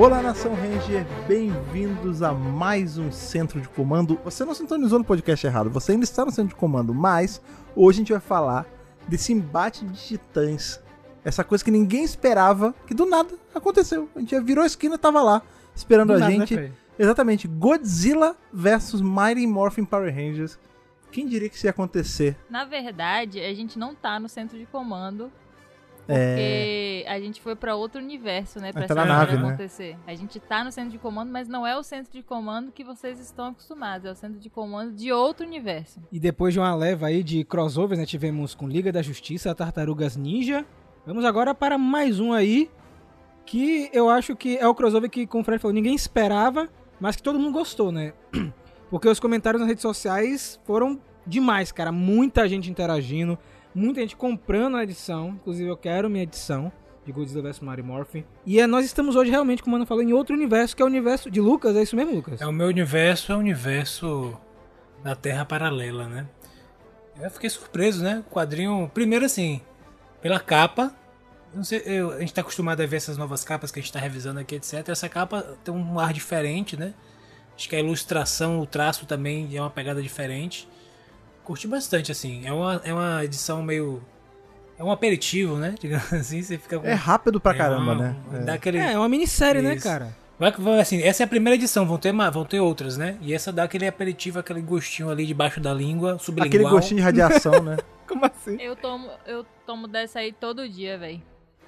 Olá, Nação Ranger, bem-vindos a mais um Centro de Comando. Você não sintonizou no podcast errado, você ainda está no Centro de Comando, mas hoje a gente vai falar desse embate de titãs. Essa coisa que ninguém esperava, que do nada aconteceu. A gente já virou a esquina e tava lá, esperando Do a nada, né, gente. Fred? Exatamente, Godzilla versus Mighty Morphin Power Rangers. Quem diria que isso ia acontecer? Na verdade, a gente não tá no centro de comando. É. Porque a gente foi pra outro universo, né? Pra tá essa nave, né? acontecer. A gente tá no centro de comando, mas não é o centro de comando que vocês estão acostumados. É o centro de comando de outro universo. E depois de uma leva aí de crossovers, né? Tivemos com Liga da Justiça, Tartarugas Ninja. Vamos agora para mais um aí. Que eu acho que é o crossover que, como o Fred falou, ninguém esperava, mas que todo mundo gostou, né? Porque os comentários nas redes sociais foram demais, cara. Muita gente interagindo, muita gente comprando a edição. Inclusive, eu quero minha edição de Godzilla vs. Mighty Morphin. E é, nós estamos hoje realmente, como o Mano falou, em outro universo, que é o universo de Lucas. É isso mesmo, Lucas? É o meu universo, é o universo da Terra Paralela, né? Eu fiquei surpreso, né? O quadrinho, primeiro assim, pela capa. Não sei, eu- a gente tá acostumado a ver essas novas capas que a gente tá revisando aqui, etc. Essa capa tem um ar diferente, né? Acho que a ilustração, o traço também é uma pegada diferente. Curti bastante, assim. É uma, é uma edição meio. É um aperitivo, né? Digamos assim, você fica com. É rápido pra é caramba, uma- né? Dá É. aquele. É, é uma minissérie, né, Isso. cara? Vai, vai, assim, essa é a primeira edição, vão ter, vão ter outras, né? E essa dá aquele aperitivo, aquele gostinho ali debaixo da língua, sublingual. Aquele gostinho de radiação, né? Como assim? Eu tomo, eu tomo dessa aí todo dia, velho.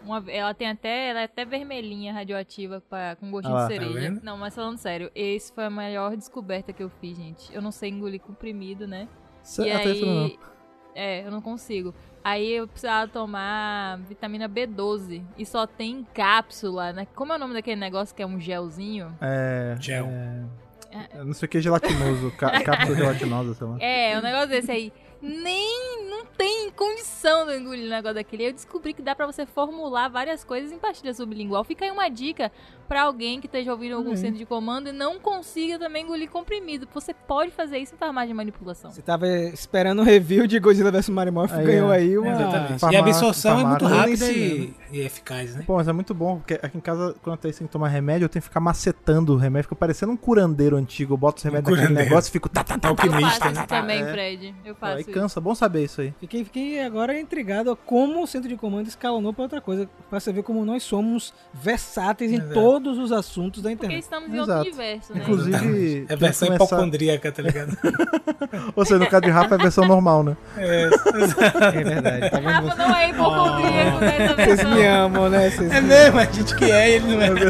Uma, ela tem até, ela é até vermelhinha, radioativa, pra- com gostinho Ah de Tá cereja. vendo? não, mas falando sério, esse foi a maior descoberta que eu fiz, gente. Eu não sei engolir comprimido, né? Cê- E não. aí. É, eu não consigo. Aí eu precisava tomar vitamina B12. E só tem em cápsula, né? Como é o nome daquele negócio que é um gelzinho? É. Gel. é, eu não sei o que é gelatinoso, cápsula gelatinosa, sei lá. É, um negócio desse aí. Nem. Não tem condição de engolir um negócio daquele. Eu descobri que dá pra você formular várias coisas em pastilha sublingual. Fica aí uma dica pra alguém que esteja ouvindo algum Uhum. centro de comando e não consiga também engolir comprimido. Você pode fazer isso em farmácia de manipulação. Você tava esperando o review de Godzilla vs Marimorph Aí, ganhou é. aí uma... Exatamente. e a absorção é muito rápida e, e eficaz, né? Pô, mas é muito bom, porque aqui em casa, quando eu tenho que tomar remédio, eu tenho que ficar macetando o remédio, fica parecendo um curandeiro antigo. Eu boto os remédios naquele curandeiro. negócio e fico. Tá, tá, tá, Eu Alquimista, faço né? isso também, É. Fred. Eu faço Aí isso. cansa, bom saber isso aí. Fiquei, fiquei agora intrigado a como o centro de comando escalonou pra outra coisa. Pra você ver como nós somos versáteis em Exato. Todos os assuntos da Porque internet. estamos em Exato. outro universo, né? Inclusive. É versão começar- hipocondríaca, tá ligado? Ou seja, no caso de Rafa é versão normal, né? É, É verdade, tá? Rafa não é hipocondríaco nessa Vocês versão. me amam, né? Vocês é me mesmo, a gente que é, ele não é. Vocês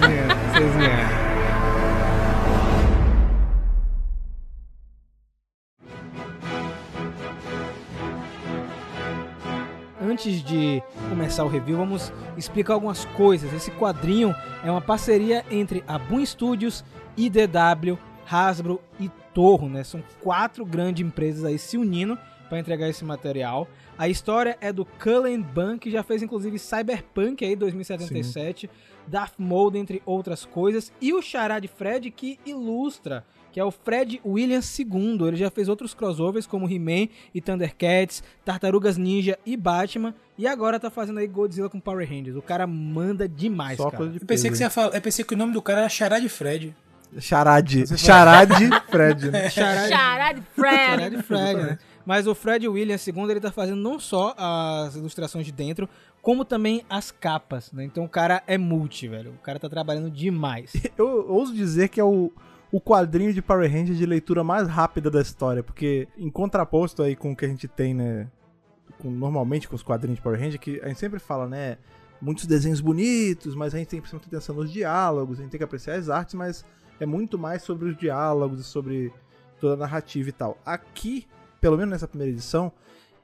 me amam, vocês me amam. Antes de começar o review, vamos explicar algumas coisas. Esse quadrinho é uma parceria entre a Boom Studios, IDW, Hasbro e Torro, né? São quatro grandes empresas aí se unindo para entregar esse material. A história é do Cullen Bunn, que já fez inclusive Cyberpunk aí 2077, Darth Maul, entre outras coisas, e o Charade Fred que ilustra, que é o Fred Williams II. Ele já fez outros crossovers como He-Man e Thundercats, Tartarugas Ninja e Batman, e agora tá fazendo aí Godzilla com Power Rangers. O cara manda demais, Só cara. coisa de Eu pensei que você ia falar, eu pensei que o nome do cara era Chará de Fred. Charade. Charade Fred, né? Charade Charade Fred. Charade Fred, né? Mas o Fred Williams II, ele tá fazendo não só as ilustrações de dentro, como também as capas, né? Então o cara é multi, velho. O cara tá trabalhando demais. Eu ouso dizer que é o, o quadrinho de Power Rangers de leitura mais rápida da história, porque em contraposto aí com o que a gente tem, né, com- normalmente com os quadrinhos de Power Rangers, que a gente sempre fala, né, muitos desenhos bonitos, mas a gente tem que prestar atenção nos diálogos, a gente tem que apreciar as artes, mas é muito mais sobre os diálogos e sobre toda a narrativa e tal. Aqui, pelo menos nessa primeira edição,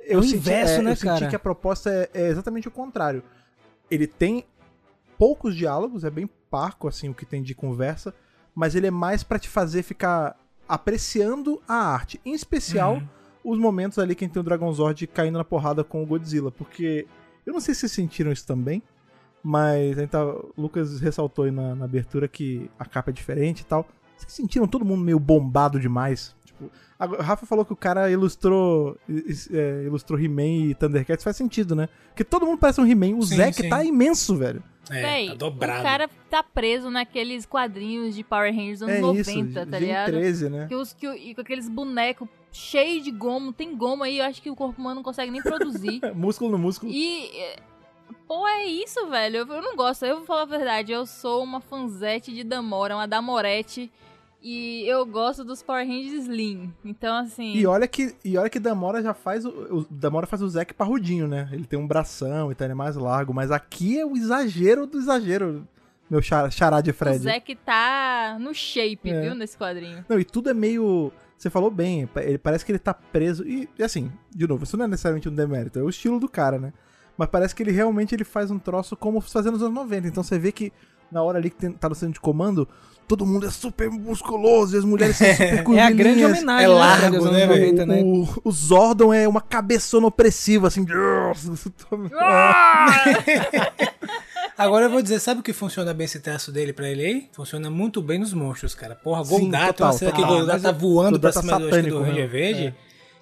eu, o senti, inverso, é, né, eu senti que a proposta é, é exatamente o contrário. Ele tem poucos diálogos, é bem parco assim o que tem de conversa, mas ele é mais pra te fazer ficar apreciando a arte, em especial Uhum. os momentos ali que tem o Dragon Zord caindo na porrada com o Godzilla, porque eu não sei se vocês sentiram isso também, mas a tá, o Lucas ressaltou aí na, na abertura que a capa é diferente e tal. Vocês sentiram todo mundo meio bombado demais? Tipo, a- o Rafa falou que o cara ilustrou é, ilustrou He-Man e Thundercats, faz sentido, né? Porque todo mundo parece um He-Man. O Sim, Zack sim. tá imenso, velho. É, Véi, tá dobrado. o cara tá preso naqueles quadrinhos de Power Rangers dos é anos isso, 90, tá Gen ligado? 13, né? Que os, que, e com aqueles bonecos cheios de gomo, tem gomo aí, eu acho que o corpo humano não consegue nem produzir. músculo no músculo. E. é, Pô, é isso, velho. Eu, eu não gosto. Eu vou falar a verdade. Eu sou uma fanzete de Damora, uma Damorete. E eu gosto dos Power Rangers Slim. Então, assim. E olha que, e olha que Damora já faz o, o Damora faz o Zack parrudinho, né? Ele tem um bração e tal, ele é mais largo, mas aqui é o exagero do exagero, meu char- chará de o Fred. Zack tá no shape, É. viu, nesse quadrinho. Não, e tudo é meio. Você falou bem, ele parece que ele tá preso. E, e assim, de novo, isso não é necessariamente um demérito, é o estilo do cara, né? Mas parece que ele realmente ele faz um troço como fazia nos anos 90. Então você vê que na hora ali que tem, tá no centro de comando, todo mundo é super musculoso e as mulheres são super É a grande homenagem, É né, largo, né, velho? 90, né? O, o Zordon é uma cabeçona opressiva, assim. Agora eu vou dizer, sabe o que funciona bem esse traço dele pra ele aí? Funciona muito bem nos monstros, cara. Porra, Sim, total, cena que o total. Golgato Mas tá voando pra cima do, acho que do satânico, Ranger né? Verde.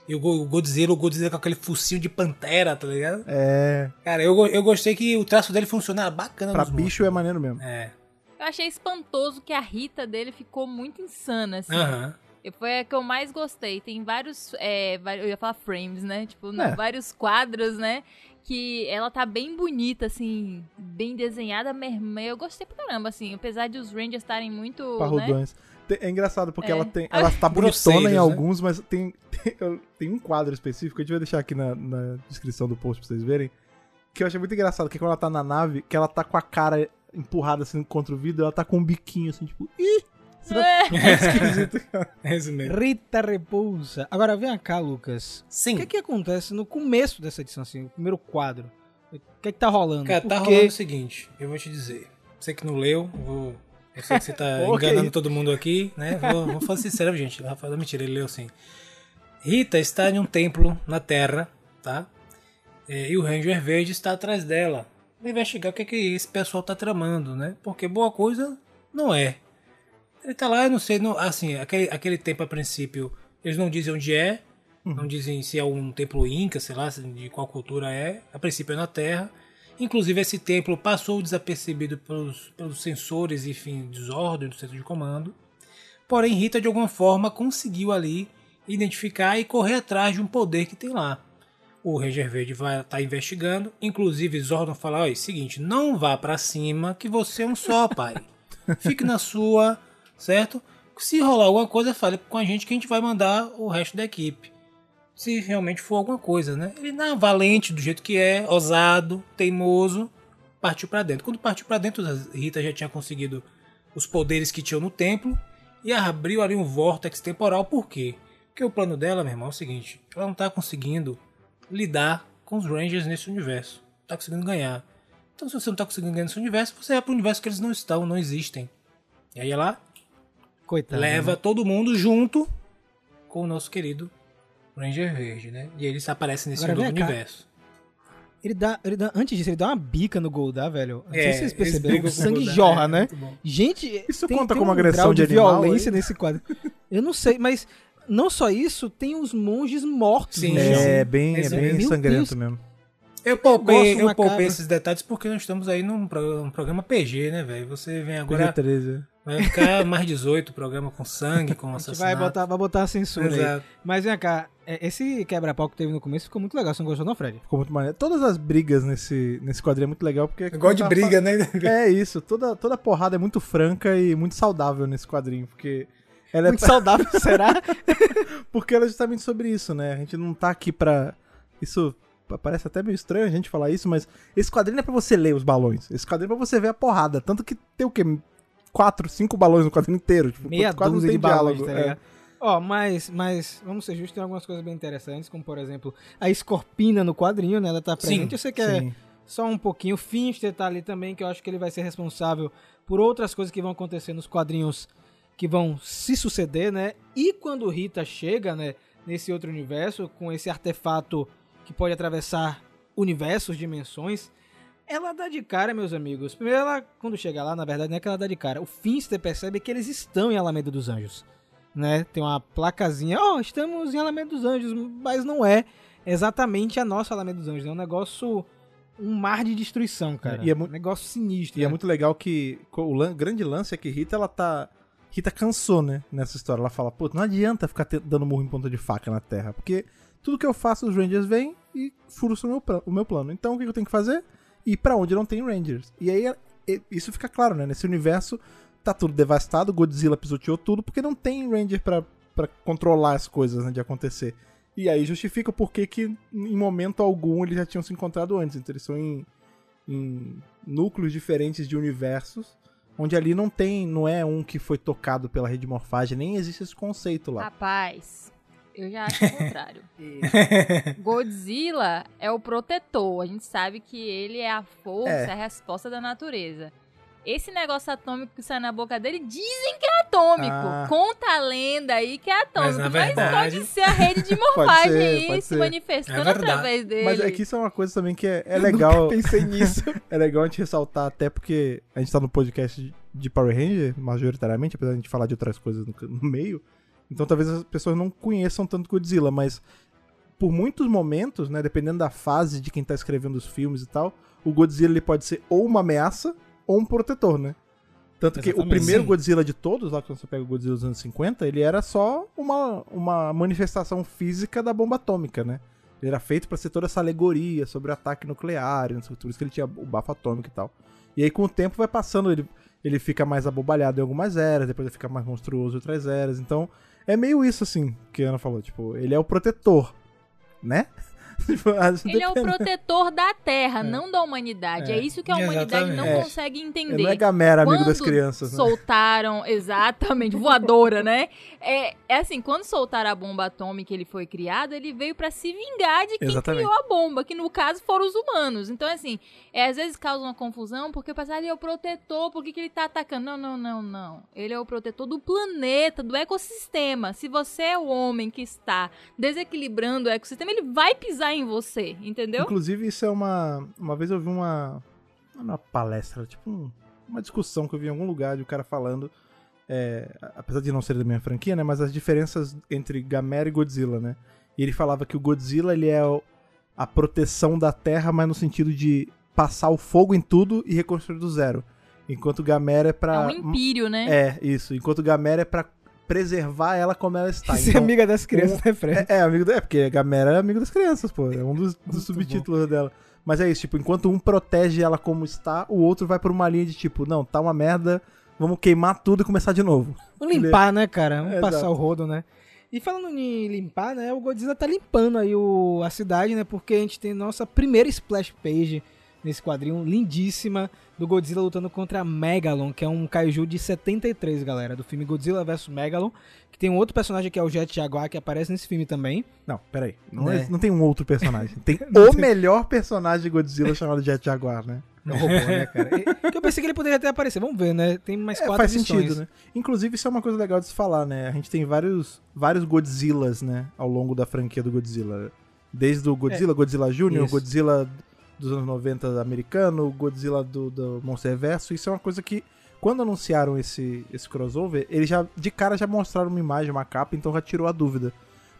E o Go- o Godzilla, o Godzilla com aquele focinho de pantera, tá ligado? É. Cara, eu, eu gostei que o traço dele funciona bacana Pra nos bicho é maneiro mesmo. É. Eu achei espantoso que a Rita dele ficou muito insana, assim. Aham. E Foi a que eu mais gostei. Tem vários. é, eu ia falar frames, né? Tipo, não, É. vários quadros, né? Que ela tá bem bonita, assim, bem desenhada mesmo. Eu gostei pra caramba, assim. Apesar de os Rangers estarem muito. Né? Tem- É engraçado porque É. ela tem. Ela tá bonitona em né? alguns, mas tem, tem, tem um quadro específico, a gente vai deixar aqui na, na descrição do post pra vocês verem. Que eu achei muito engraçado, que quando ela tá na nave, que ela tá com a cara empurrada assim contra o vidro, ela tá com um biquinho assim, tipo, ih! Isso não é esquisito. É isso mesmo. Rita Repulsa. Agora vem cá, Lucas. Sim. O que, que acontece no começo dessa edição, assim, o primeiro quadro? O que, que tá rolando? Cara, tá Porque- rolando o seguinte, eu vou te dizer. Você que não leu, eu vou. Eu sei que você tá que enganando todo mundo aqui, né? Vou, vou falar sincero, gente. Rafael, mentira, ele leu sim. Rita está em um templo na Terra, tá? É, E o Ranger Verde está atrás dela. Pra investigar o que, que esse pessoal tá tramando, né? Porque boa coisa não é. Ele tá lá, eu não sei, não, assim, aquele, aquele tempo a princípio, eles não dizem onde é, não dizem se é um templo inca, sei lá, de qual cultura é. A princípio é na Terra. Inclusive esse templo passou desapercebido pelos, pelos sensores, enfim, dos ordens do centro de comando. Porém, Rita de alguma forma conseguiu ali identificar e correr atrás de um poder que tem lá. O Ranger Verde vai estar investigando, inclusive Zordon fala: olha, seguinte, não vá pra cima que você é um só, pai. Fique na sua, certo? Se rolar alguma coisa, fale com a gente que a gente vai mandar o resto da equipe. Se realmente for alguma coisa, né? Ele não valente do jeito que é, ousado, teimoso, partiu pra dentro. Quando partiu pra dentro, a Rita já tinha conseguido os poderes que tinha no templo e abriu ali um vórtex temporal. Por quê? Porque o plano dela, meu irmão, é o seguinte: ela não tá conseguindo lidar com os Rangers nesse universo. Não tá conseguindo ganhar. Então, se você não tá conseguindo ganhar nesse universo, você vai pro universo que eles não estão, não existem. E aí ela Coitado. leva né? todo mundo junto com o nosso querido Ranger Verde, né? E eles aparecem nesse Agora novo cá. universo. Ele dá, ele dá, antes disso, ele dá uma bica no Goldar, velho. Não sei É, se vocês perceberam. O sangue Goldar, jorra, é, né? Gente, Isso tem, conta tem como um agressão grau de de animal, violência nesse quadro. Eu não sei, mas não só isso, tem os monges mortos Sim, chão. É bem, é Esse- bem Meu sangrento Deus. mesmo. Eu poupei, eu poupei esses detalhes porque nós estamos aí num, pro- um programa PG, né, velho? Você vem agora. PG-13. Vai ficar mais 18 programa com sangue, com A gente assassinato. vai botar, vai botar a censura aí. Exato. Mas vem cá, é, esse quebra-pau que teve no começo ficou muito legal. Você não gostou não, Fred? Ficou muito maneiro. Todas as brigas nesse, nesse quadrinho é muito legal porque. Eu gosto de briga, né? É isso, toda, toda porrada é muito franca e muito saudável nesse quadrinho, porque ela é Muito saudável, será? porque ela é justamente sobre isso, né? A gente não tá aqui pra. Isso pa- parece até meio estranho a gente falar isso, mas esse quadrinho não é pra você ler os balões. Esse quadrinho é pra você ver a porrada. Tanto que tem o quê? Quatro, cinco balões no quadrinho inteiro. Tipo, Meia quase não dúzia tem de balões, diálogo. tá é. ligado? Ó, mas, mas, vamos ser justos, tem algumas coisas bem interessantes, como por exemplo, a Escorpina no quadrinho, né? Ela tá presente. Eu sei que é Sim. só um pouquinho. O Finster tá ali também, que eu acho que ele vai ser responsável por outras coisas que vão acontecer nos quadrinhos que vão se suceder, né? E quando Rita chega, né, nesse outro universo, com esse artefato que pode atravessar universos, dimensões, ela dá de cara, meus amigos. Primeiro, ela, quando chega lá, na verdade, não é que ela dá de cara. O Finster percebe que eles estão em Alameda dos Anjos. né? Tem uma placazinha, ó, estamos em Alameda dos Anjos, mas não é exatamente a nossa Alameda dos Anjos. É um negócio, um mar de destruição, cara. E é um negócio sinistro. E é né? muito legal que o lan- grande lance é que Rita, ela tá. Rita cansou, né? Nessa história. Ela fala, pô, não adianta ficar dando murro em ponta de faca na terra. Porque tudo que eu faço, os Rangers vêm e frustram o meu, o meu plano. Então o que eu tenho que fazer? Ir pra onde não tem Rangers. E aí é- é- isso fica claro, né? Nesse universo tá tudo devastado, Godzilla pisoteou tudo, porque não tem Ranger pra controlar as coisas né, de acontecer. E aí justifica porquê que em momento algum eles já tinham se encontrado antes. Então eles são em, em núcleos diferentes de universos, onde ali não tem, não é um que foi tocado pela rede de morfagem, nem existe esse conceito lá. Rapaz, eu já acho o contrário. Godzilla é o protetor. A gente sabe que ele é a força, É. a resposta da natureza. Esse negócio atômico que sai na boca dele, dizem que é atômico. Ah. Conta a lenda aí que é atômico. Mas, Mas, na verdade- pode ser a rede de morfagem ser, aí pode se manifestando É através dele. Mas é que isso é uma coisa também que é, é legal. Pensei nisso. É legal a gente ressaltar, até porque a gente tá no podcast de- de Power Ranger, majoritariamente, apesar de a gente falar de outras coisas no, no meio. Então talvez as pessoas não conheçam tanto Godzilla, mas por muitos momentos, né, dependendo da fase de quem tá escrevendo os filmes e tal, o Godzilla ele pode ser ou uma ameaça ou um protetor, né? Tanto que o Exatamente. primeiro Sim. Godzilla de todos, lá quando você pega o Godzilla dos anos 50, ele era só uma, uma manifestação física da bomba atômica, né? Ele era feito pra ser toda essa alegoria sobre o ataque nuclear, não sei, por isso que ele tinha o bafo atômico e tal. E aí com o tempo vai passando, ele, ele fica mais abobalhado em algumas eras, depois ele fica mais monstruoso em outras eras. Então é meio isso assim que a Ana falou, tipo, ele é o protetor, né? Ele é o protetor da Terra, não da humanidade. É, É. isso que a humanidade não Exatamente. consegue Ele entender. não é Gamera, amigo Quando das crianças, né? soltaram, exatamente, voadora, né? É, é assim, quando soltaram a bomba atômica ele foi criado, ele veio pra se vingar de quem Exatamente. criou a bomba, que no caso foram os humanos. Então, assim, é, às vezes causa uma confusão, porque o pessoal, ele é o protetor, por que, que ele tá atacando? Não, não, não, não. Ele é o protetor do planeta, do ecossistema. Se você é o homem que está desequilibrando o ecossistema, ele vai pisar em você, entendeu? Inclusive, isso é uma. Uma vez eu vi uma. É uma palestra, tipo um- uma discussão que eu vi em algum lugar de um cara falando. é, apesar de não ser da minha franquia, né? Mas as diferenças entre Gamera e Godzilla, né? E ele falava que o Godzilla ele é a proteção da Terra, mas no sentido de passar o fogo em tudo e reconstruir do zero. Enquanto Gamera é É pra. um empírio, né? É, isso. Enquanto Gamera é pra preservar ela como ela está. Ser Então, amiga das crianças, né, Fred? é, é, amigo da, é, porque Gamera é amigo das crianças, pô. É um dos, dos subtítulos dela. Mas é isso, tipo, enquanto um protege ela como está, o outro vai por uma linha de tipo, não, tá uma merda, vamos queimar tudo e começar de novo. Vamos limpar, né, cara? Vamos É, passar exato. o rodo, né? E falando em limpar, né? O Godzilla tá limpando aí o, a cidade, né? Porque a gente tem nossa primeira splash page nesse quadrinho, lindíssima, do Godzilla lutando contra Megalon, que é um kaiju de 73, galera, do filme Godzilla vs Megalon, que tem um outro personagem que é o Jet Jaguar, que aparece nesse filme também. Não, peraí. Não, É. é- não tem um outro personagem. Tem o melhor personagem de Godzilla chamado Jet Jaguar, né? É um robô, né, cara? E- que eu pensei que ele poderia até aparecer. Vamos ver, né? Tem mais É, quatro faz edições. sentido, né? Inclusive, isso é uma coisa legal de se falar, né? A gente tem vários, vários Godzillas, né? Ao longo da franquia do Godzilla. Desde o Godzilla, Godzilla Jr.. Godzilla dos anos 90 americano, o Godzilla do, do Monsterverso. Isso é uma coisa que, quando anunciaram esse, esse crossover, eles já, de cara, já mostraram uma imagem, uma capa, então já tirou a dúvida.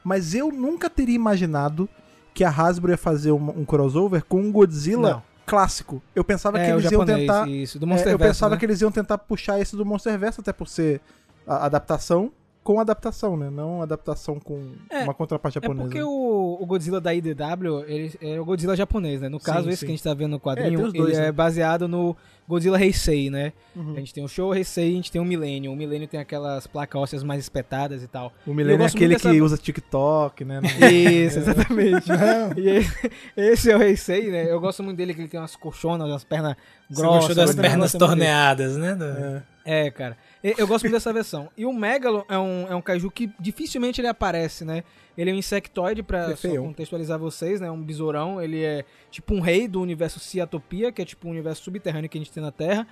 Mas eu nunca teria imaginado que a Hasbro ia fazer um, um crossover com um Godzilla Não. clássico. Eu pensava que É, o eles iam tentar... isso, do É, Monster eu pensava né? que eles iam tentar puxar esse do Monsterverse, até por ser a adaptação com adaptação, né? Não adaptação com É, uma contraparte É japonesa. porque o, o Godzilla da IDW ele é o Godzilla japonês, né? No caso, Sim, esse sim. que a gente tá vendo no É, quadrinho, os dois, ele né? é baseado no Godzilla Heisei, né? Uhum. A gente tem o Show Heisei, a gente tem o Millennium. O Millennium tem aquelas placas ósseas mais espetadas e tal. O Millennium é aquele muito que dessa- usa TikTok, né? Isso, exatamente. e esse, esse é o Heisei, né? Eu gosto muito dele, que ele tem umas colchonas, umas pernas Você grossas. gostou das pernas torneadas, né? É. É, cara. Eu gosto muito dessa versão. E o Megalon é um, é um kaiju que dificilmente ele aparece, né? Ele é um insectoide, pra contextualizar vocês, né? Um besourão. Ele é tipo um rei do universo Ciatopia, que é tipo um universo subterrâneo que a gente tem na Terra.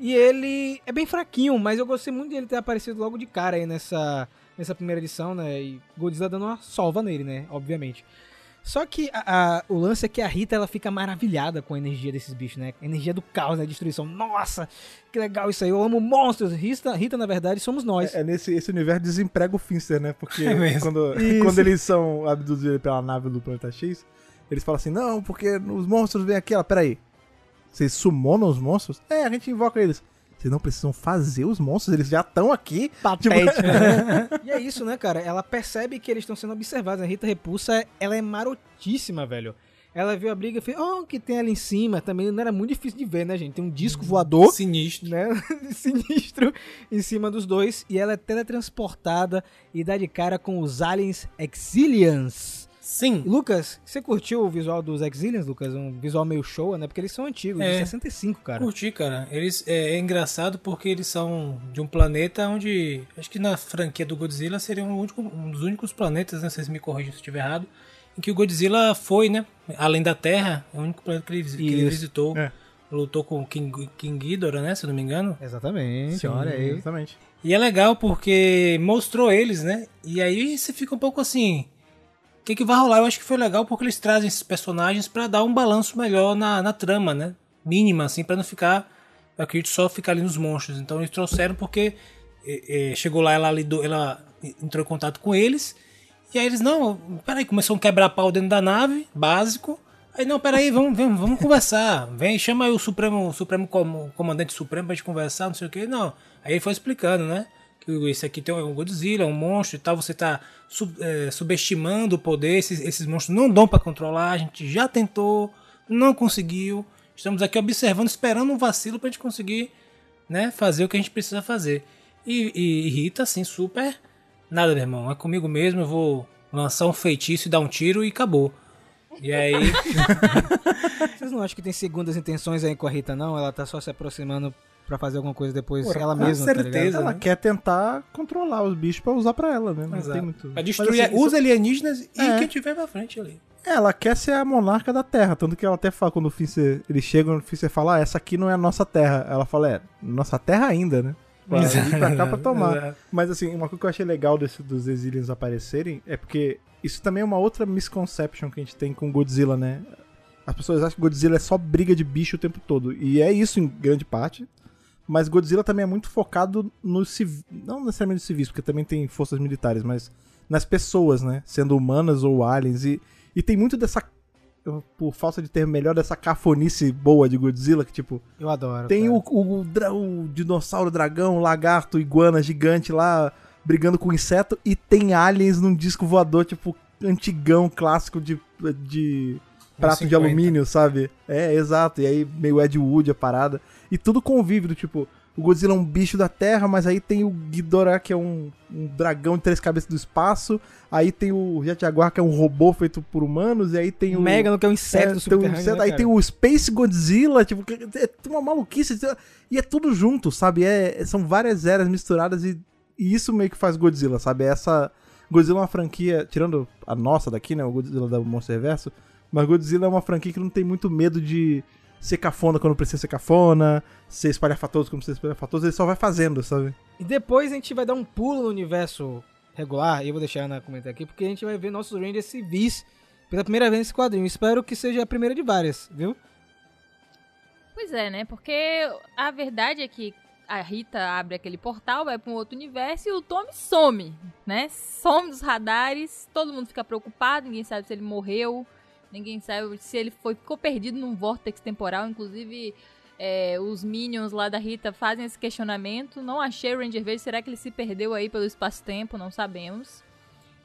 E ele é bem fraquinho, mas eu gostei muito dele ter aparecido logo de cara aí nessa, nessa primeira edição, né? E Godzilla dando uma solva nele, né? Obviamente. Só que a- a- o lance é que a Rita ela fica maravilhada com a energia desses bichos, né? A energia do caos, da destruição. Nossa, que legal isso aí. Eu amo monstros. Rita, Rita na verdade, somos nós. É, é nesse esse universo desemprega o Finster, né? Porque É quando, quando eles são abduzidos pela nave do Planeta X, eles falam assim, não, porque os monstros vêm aqui. Ela, peraí, vocês summonam os monstros? É, a gente invoca eles. Vocês não precisam fazer os monstros, eles já estão aqui. Patético, né? E é isso, né, cara? Ela percebe que eles estão sendo observados. A Rita Repulsa, ela é marotíssima, velho. Ela viu a briga e fez, oh, o que tem ali em cima? Também não era muito difícil de ver, né, gente? Tem um disco voador, Sinistro. né? Sinistro em cima dos dois. E ela é teletransportada e dá de cara com os aliens Exilians. Sim. Lucas, você curtiu o visual dos Exilians, Lucas? Um visual meio show, né? Porque eles são antigos, de É. 65, cara. Curti, cara. Eles, é, é engraçado porque eles são de um planeta onde. Acho que na franquia do Godzilla seria um, único- um dos únicos planetas, né? Vocês me corrigem se estiver errado. Em que o Godzilla foi, né? Além da Terra, é o único planeta que ele, que ele visitou. É. Lutou com o King, King Ghidorah, né? Se eu não me engano. Exatamente, olha aí. Exatamente. E é legal porque mostrou eles, né? E aí você fica um pouco assim. O que, que vai rolar? Eu acho que foi legal porque eles trazem esses personagens pra dar um balanço melhor na, na trama, né? Mínima, assim, pra não ficar. Eu acredito só ficar ali nos monstros. Então eles trouxeram porque eh, eh, chegou lá, ela, lidou, ela entrou em contato com eles. E aí eles, não, peraí, começou um quebra-pau dentro da nave, básico. Aí, não, peraí, vamos, vamos, vamos conversar. Vem, chama aí o Supremo, Supremo Com- Comandante Supremo pra gente conversar, não sei o que. Não. Aí ele foi explicando, né? Esse aqui tem um Godzilla, um monstro e tal. Você tá sub- eh, subestimando o poder. Esses, esses monstros não dão pra controlar. A gente já tentou, não conseguiu. Estamos aqui observando, esperando um vacilo pra gente conseguir né, fazer o que a gente precisa fazer. E, e, e Rita, assim, super. Nada, meu irmão, é comigo mesmo. Eu vou lançar um feitiço e dar um tiro e acabou. E aí. Vocês não acham que tem segundas intenções aí com a Rita, não? Ela tá só se aproximando pra fazer alguma coisa depois Porra, ela com mesma, tá certeza. ligado? Ela né? quer tentar controlar os bichos pra usar pra ela, né? Não Exato. tem muito... Pra destruir assim, os alienígenas e É. quem tiver pra frente ali. É, Ela quer ser a monarca da Terra, tanto que ela até fala, quando o Finster, eles chegam, o fala, ah, essa aqui não é a nossa Terra. Ela fala, é, nossa Terra ainda, né? Pra vir pra cá pra tomar. Exato. Mas assim, uma coisa que eu achei legal desse, dos Exilians aparecerem é porque isso também é uma outra misconception que a gente tem com Godzilla, né? As pessoas acham que Godzilla é só briga de bicho o tempo todo. E é isso em grande parte. Mas Godzilla também é muito focado nos civis. Não necessariamente nos civis, porque também tem forças militares, mas nas pessoas, né? Sendo humanas ou aliens. E, e tem muito dessa. Por falta de termo melhor, dessa cafonice boa de Godzilla, que tipo. Eu adoro. Tem o, o, dra- o dinossauro, dragão, lagarto, iguana gigante lá brigando com inseto e tem aliens num disco voador, tipo, antigão, clássico de, de prato de 50. alumínio, sabe? É, exato. E aí meio Ed Wood a parada. E tudo convive, do tipo, o Godzilla é um bicho da terra, mas aí tem o Ghidorah, que é um, um dragão de três cabeças do espaço. Aí tem o Jet Jaguar, que é um robô feito por humanos. E aí tem o... Megano, que é um É, inseto tem um inseto, né, aí tem o Space Godzilla, tipo, que- é uma maluquice. E é tudo junto, sabe? É, são várias eras misturadas e, e isso meio que faz Godzilla, sabe? Essa. Godzilla é uma franquia, tirando a nossa daqui, né? O Godzilla da Monsterverso. Mas Godzilla é uma franquia que não tem muito medo de ser cafona quando precisa ser cafona, ser espalhafatoso quando precisa ser espalhafatoso, ele só vai fazendo, sabe? E depois a gente vai dar um pulo no universo regular, e eu vou deixar a Ana comentar aqui, porque a gente vai ver nossos Rangers civis pela primeira vez nesse quadrinho. Espero que seja a primeira de várias, viu? Pois é, né? Porque a verdade é que a Rita abre aquele portal, vai pra um outro universo e o Tommy some, né? Some dos radares, todo mundo fica preocupado, ninguém sabe se ele morreu, ninguém sabe se ele foi, ficou perdido num vórtex temporal, inclusive é, os Minions lá da Rita fazem esse questionamento. Não achei o Ranger Verde, será que ele se perdeu aí pelo espaço-tempo? Não sabemos.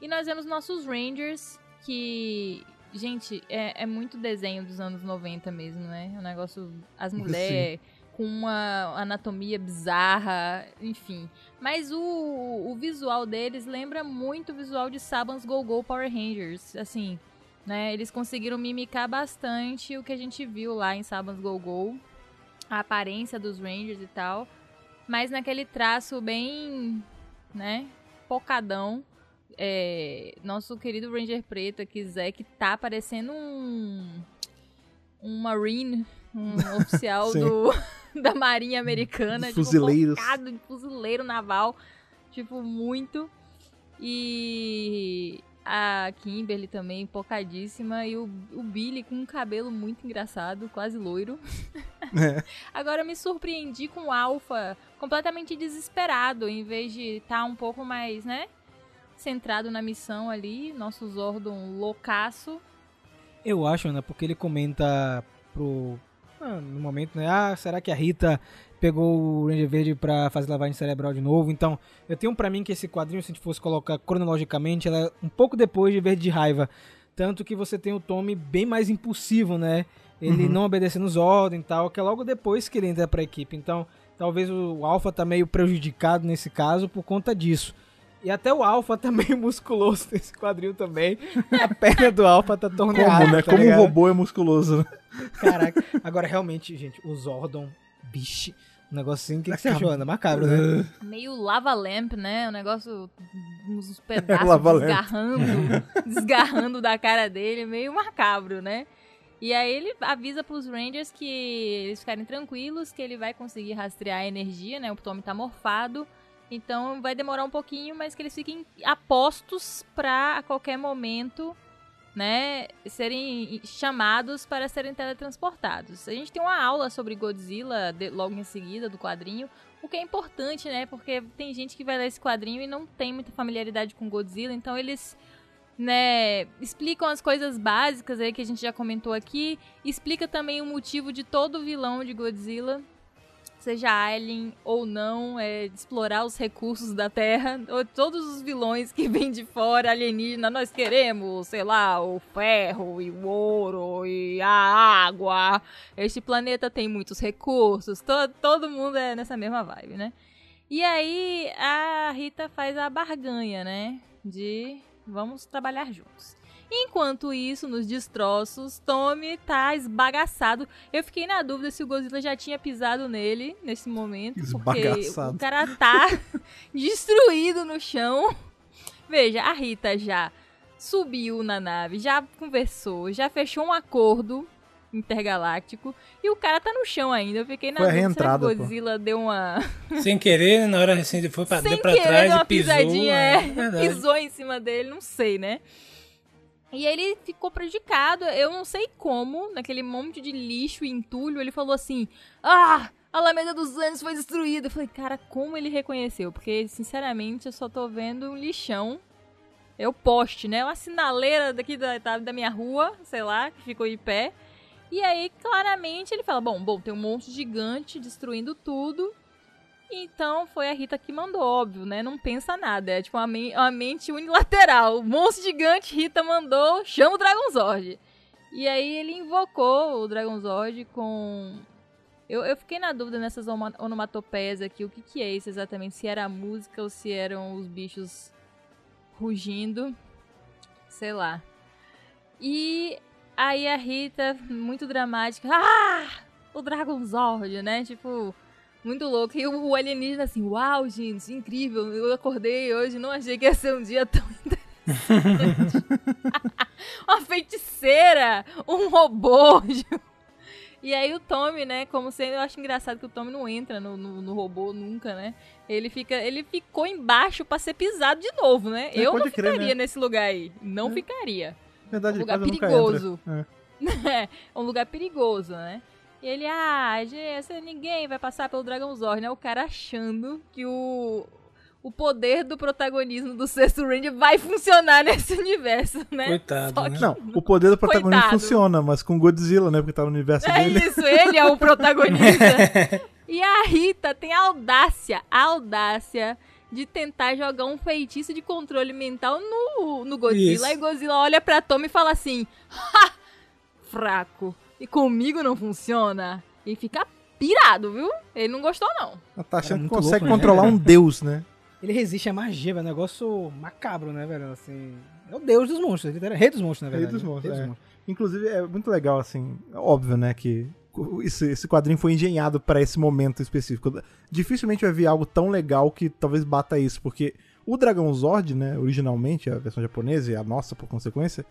E nós vemos nossos Rangers, que, gente, é, é muito desenho dos anos 90 mesmo, né? O negócio, as mulheres com uma anatomia bizarra, enfim. Mas o, o visual deles lembra muito o visual de Saban's Go-Go Power Rangers, assim, né? Eles conseguiram mimicar bastante o que a gente viu lá em Saban's Go-Go, a aparência dos Rangers e tal, mas naquele traço bem, né, pocadão. É, nosso querido Ranger Preto aqui, Zé, que tá parecendo um um Marine, um oficial do, da Marinha Americana, Dos fuzileiros. tipo, focado de fuzileiro naval, tipo, muito. E A Kimberly também, empocadíssima. E o, o Billy com um cabelo muito engraçado, quase loiro. É. Agora eu me surpreendi com o Alpha completamente desesperado, em vez de estar um pouco mais, né? Centrado na missão ali, nosso Zordon loucaço. Eu acho, Ana, porque ele comenta pro. No momento, né? Ah, será que a Rita pegou o Ranger Verde pra fazer lavagem cerebral de novo? Então, eu tenho pra mim que esse quadrinho, se a gente fosse colocar cronologicamente, ela é um pouco depois de Verde de Raiva. Tanto que você tem o Tommy bem mais impulsivo, né? Ele Uhum. não obedecendo os ordens e tal, que é logo depois que ele entra pra equipe. Então, talvez o Alpha tá meio prejudicado nesse caso por conta disso. E até o Alpha tá meio musculoso nesse quadrinho também. A perna do Alpha tá torneada. Como, né? tá Como um robô é musculoso, né? Caraca. Agora, realmente, gente, o Zordon, bicho, um negocinho. O que, que você achou, Ana? Macabro, né? Meio lava lamp, né? O negócio, uns pedaços lamp. desgarrando, desgarrando da cara dele, meio macabro, né? E aí ele avisa pros Rangers que eles ficarem tranquilos, que ele vai conseguir rastrear a energia, né? O Tommy tá morfado. Então vai demorar um pouquinho, mas que eles fiquem apostos pra a qualquer momento, né, serem chamados para serem teletransportados. A gente tem uma aula sobre Godzilla de- logo em seguida do quadrinho, o que é importante, né? Porque tem gente que vai ler esse quadrinho e não tem muita familiaridade com Godzilla, então eles né, explicam as coisas básicas aí que a gente já comentou aqui, explica também o motivo de todo vilão de Godzilla, seja alien ou não, é explorar os recursos da Terra, todos os vilões que vêm de fora, alienígena, nós queremos, sei lá, o ferro e o ouro e a água. Este planeta tem muitos recursos, to todo mundo é nessa mesma vibe, né? E aí a Rita faz a barganha, né? De vamos trabalhar juntos. Enquanto isso, nos destroços, Tommy tá esbagaçado. Eu fiquei na dúvida se o Godzilla já tinha pisado nele nesse momento. Porque o cara tá destruído no chão. Veja, a Rita já subiu na nave, já conversou, já fechou um acordo intergaláctico e o cara tá no chão ainda. Eu fiquei na Foi dúvida se o reentrada, pô. Godzilla deu uma Sem querer, na hora assim, foi pra, sem deu pra querer trás deu uma e pisou. pisadinha, é, é, pisou em cima dele, não sei, né? E ele ficou prejudicado, eu não sei como, naquele monte de lixo e entulho, ele falou assim: Ah, a Alameda dos Anjos foi destruída. Eu falei, cara, como ele reconheceu? Porque, sinceramente, eu só tô vendo um lixão. É o poste, né? Uma sinaleira daqui da, da minha rua, sei lá, que ficou de pé. E aí, claramente, ele fala: Bom, bom, tem um monstro gigante destruindo tudo. Então foi a Rita que mandou, óbvio, né? Não pensa nada. É tipo uma, uma mente unilateral. Monstro gigante, Rita mandou, chama o Dragonzord. E aí ele invocou o Dragonzord com. Eu, eu fiquei na dúvida nessas oma- onomatopeias aqui, o que, que é isso exatamente? Se era a música ou se eram os bichos rugindo. Sei lá. E aí a Rita, muito dramática, ah! O Dragonzord, né? Tipo, muito louco. E o alienígena assim, uau, gente, incrível. Eu acordei hoje, não achei que ia ser um dia tão interessante. Uma feiticeira, um robô. E aí o Tommy, né, como sempre, eu acho engraçado que o Tommy não entra no, no, no robô nunca, né? Ele fica, ele ficou embaixo pra ser pisado de novo, né? É, eu não pode crer, ficaria né? nesse lugar aí. Não É. ficaria. Verdade, Um lugar perigoso. entra. É, um lugar perigoso, né? E ele, ah, gente, ninguém vai passar pelo Dragonzord, né? O cara achando que o, o poder do protagonismo do sexto Ranger vai funcionar nesse universo, né? Coitado, né? Não, o poder do protagonista Coitado. funciona, mas com Godzilla, né? Porque tá no universo É dele. isso, ele é o protagonista. e a Rita tem a audácia, a audácia de tentar jogar um feitiço de controle mental no, no Godzilla. Isso. E Godzilla olha pra Tommy e fala assim: Ha! Fraco. E comigo não funciona. E fica pirado, viu? Ele não gostou, não. Ela tá achando que muito consegue louco, né? controlar um deus, né? Ele resiste à magia, velho. É um negócio macabro, né, velho? Assim. É o deus dos monstros. Ele era rei dos monstros, na Rei verdade. dos né? monstros, é. Inclusive, é muito legal, assim. é Óbvio, né? Que esse, esse quadrinho foi engenhado pra esse momento específico. Dificilmente vai vir algo tão legal que talvez bata isso, porque o Dragão Zord, né? Originalmente, a versão japonesa e a nossa, por consequência,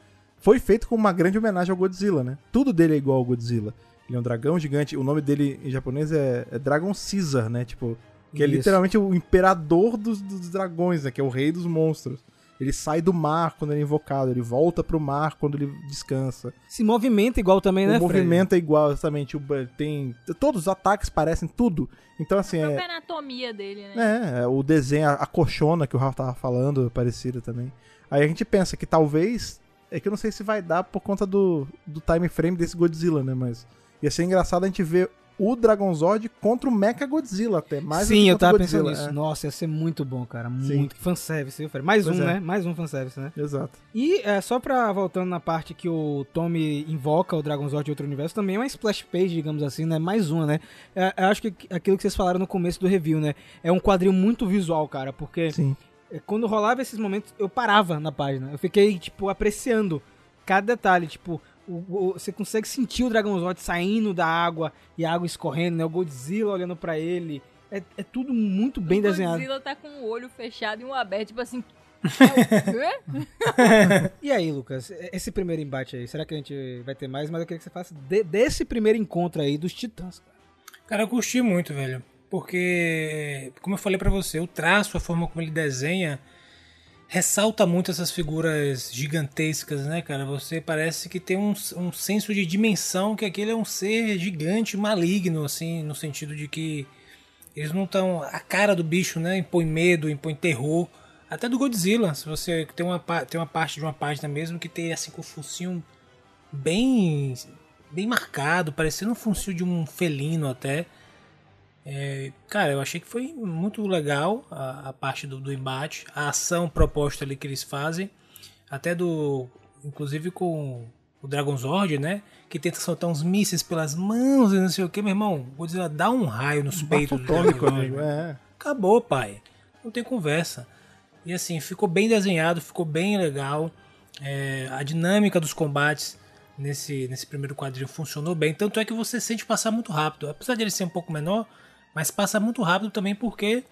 foi feito com uma grande homenagem ao Godzilla, né? Tudo dele é igual ao Godzilla. Ele é um dragão gigante. O nome dele em japonês é, é Dragon Caesar, né? Tipo, que é Isso. literalmente o imperador dos, dos dragões, né? Que é o rei dos monstros. Ele sai do mar quando ele é invocado, ele volta pro mar quando ele descansa. Se movimenta igual também, né, o movimento é igual, exatamente. O, tem, todos os ataques parecem tudo. Então, assim. A É, própria anatomia dele, né? é, é, o desenho, a, a colchona que o Rafa tava falando, é parecida também. Aí a gente pensa que talvez. É que eu não sei se vai dar por conta do, do time frame desse Godzilla, né? Mas ia ser engraçado a gente ver o Dragonzord contra o Mecha Godzilla até. Mais Sim, eu tava Godzilla, pensando nisso. é. Nossa, ia ser muito bom, cara. Sim. Muito. Fanservice, viu, Fred? Mais Pois um, é. né? Mais um fanservice, né? Exato. E é, só pra voltando na parte que o Tommy invoca o Dragonzord de outro universo, também é uma splash page, digamos assim, né? Mais uma, né? É, eu acho que aquilo que vocês falaram no começo do review, né? É um quadrinho muito visual, cara, porque Sim. É, quando rolava esses momentos, eu parava na página. Eu fiquei, tipo, apreciando cada detalhe, tipo, o- o- você consegue sentir o Dragonzord saindo da água e a água escorrendo, né? O Godzilla olhando pra ele. É, é tudo muito bem o desenhado. Godzilla tá com o olho fechado e um aberto, tipo assim. o quê? E aí, Lucas, esse primeiro embate aí, será que a gente vai ter mais? Mas eu queria que você faça de- desse primeiro encontro aí dos titãs. cara. Cara, eu curti muito, velho. Porque, como eu falei pra você, o traço, a forma como ele desenha, ressalta muito essas figuras gigantescas, né, cara? Você parece que tem um, um senso de dimensão que aquele é um ser gigante, maligno, assim, no sentido de que eles não estão. A cara do bicho, né? Impõe medo, impõe terror. Até do Godzilla. Se você tem uma, tem uma parte de uma página mesmo que tem assim com o focinho bem bem marcado, parecendo um focinho de um felino até. É, cara, eu achei que foi muito legal a, a parte do, do embate, a ação proposta ali que eles fazem, até do, inclusive com o Dragonzord, né, que tenta soltar uns mísseis pelas mãos e não sei o que, meu irmão, o Godzilla dá um raio nos peitos do Dragonzord, amigo. É. Acabou, pai. Não tem conversa. E assim, ficou bem desenhado, ficou bem legal. É, a dinâmica dos combates nesse, nesse primeiro quadrinho funcionou bem. Tanto é que você sente passar muito rápido. Apesar de ele ser um pouco menor, mas passa muito rápido também porque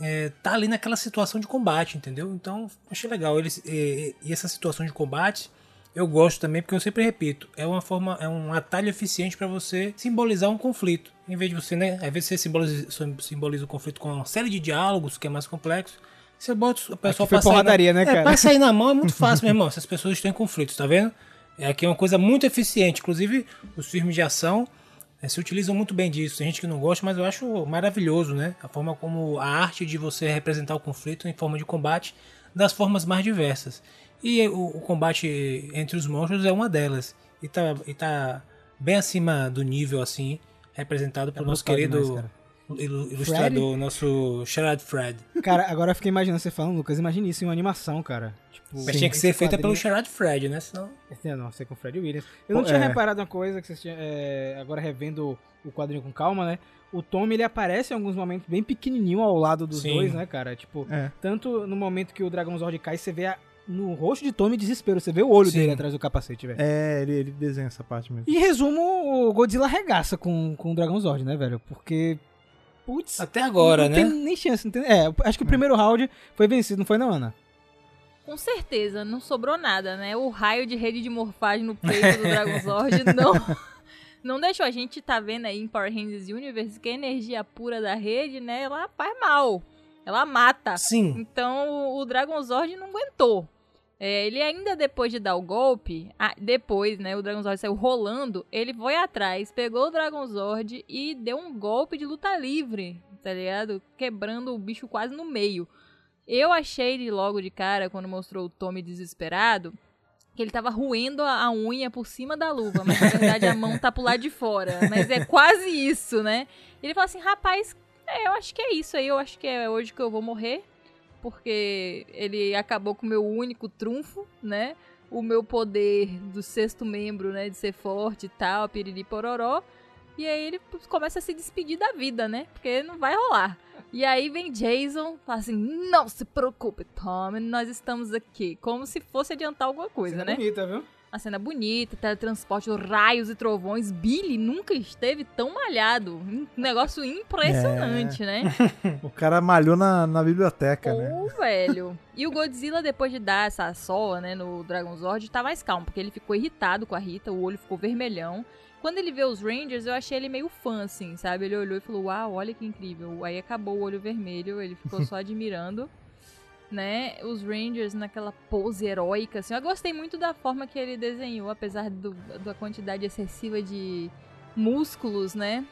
é, tá ali naquela situação de combate, entendeu? Então, achei legal. Eles, e, e essa situação de combate eu gosto também porque eu sempre repito, é uma forma, é um atalho eficiente para você simbolizar um conflito. Em vez de você, né, às vezes você simboliza, simboliza o conflito com uma série de diálogos que é mais complexo. Você bota o pessoal pra sair na- porradaria, né, é, cara? pra sair na mão é muito fácil, meu irmão. Essas pessoas estão em conflitos, tá vendo? É aqui é uma coisa muito eficiente. Inclusive, os filmes de ação eh, se utilizam muito bem disso. Tem gente que não gosta, mas eu acho maravilhoso, né? A forma como a arte de você representar o conflito em forma de combate das formas mais diversas. E o, o combate entre os monstros é uma delas. E tá, e tá bem acima do nível, assim, representado pelo nosso querido demais, ilustrador, nosso Sherrod Fred. Cara, agora eu fiquei imaginando você falando, Lucas, imagine isso em uma animação, cara. Tipo, Mas tinha que ser feita pelo Sherrod Fred, né? Senão... Não, não, sei com o Fred Williams. Eu não Pô, tinha é. reparado uma coisa que vocês tinham. é, agora revendo o quadrinho com calma, né? O Tommy ele aparece em alguns momentos bem pequenininho ao lado dos Sim. dois, né, cara? Tipo, É. tanto no momento que o Dragonzord cai, você vê a- no rosto de Tommy desespero. Você vê o olho Sim. dele atrás do capacete, velho. É, ele, ele desenha essa parte mesmo. Em resumo, o Godzilla arregaça com, com o Dragonzord, né, velho? Porque. Putz. Até agora, não né? tem nem chance, não tem... É, acho que o primeiro round foi vencido, não foi, não, Ana? Com certeza, não sobrou nada, né? O raio de rede de morfagem no peito do Dragonzord não, não deixou. A gente tá vendo aí em Power Rangers Universe que a energia pura da rede, né? Ela faz mal. Ela mata. Sim. Então o- o Dragonzord não aguentou. É, ele ainda depois de dar o golpe, ah, depois, né, o Dragonzord saiu rolando, ele foi atrás, pegou o Dragonzord e deu um golpe de luta livre, tá ligado? Quebrando o bicho quase no meio. Eu achei de logo de cara, quando mostrou o Tommy desesperado, que ele tava roendo a, a unha por cima da luva, mas na verdade a mão tá pro lado de fora. Mas é quase isso, né? Ele falou assim, rapaz, é, eu acho que é isso aí, eu acho que é hoje que eu vou morrer porque ele acabou com o meu único trunfo, né? O meu poder do sexto membro, né? De ser forte e tal, piriri pororó. E aí ele começa a se despedir da vida, né? Porque não vai rolar. E aí vem Jason, fala assim, não se preocupe, Tommy, nós estamos aqui. Como se fosse adiantar alguma coisa, né? bonita, viu? A cena bonita, teletransporte, raios e trovões. Billy nunca esteve tão malhado. Um negócio impressionante, né? O cara malhou na, na biblioteca, né? Ô, velho. E o Godzilla, depois de dar essa sola, né, no Dragonzord, tá mais calmo, porque ele ficou irritado com a Rita, o olho ficou vermelhão. Quando ele vê os Rangers, eu achei ele meio fã, assim, sabe? Ele olhou e falou, uau, olha que incrível. Aí acabou o olho vermelho, ele ficou só admirando. Né, os Rangers naquela pose heróica, assim. Eu gostei muito da forma que ele desenhou, apesar do, da quantidade excessiva de músculos, né?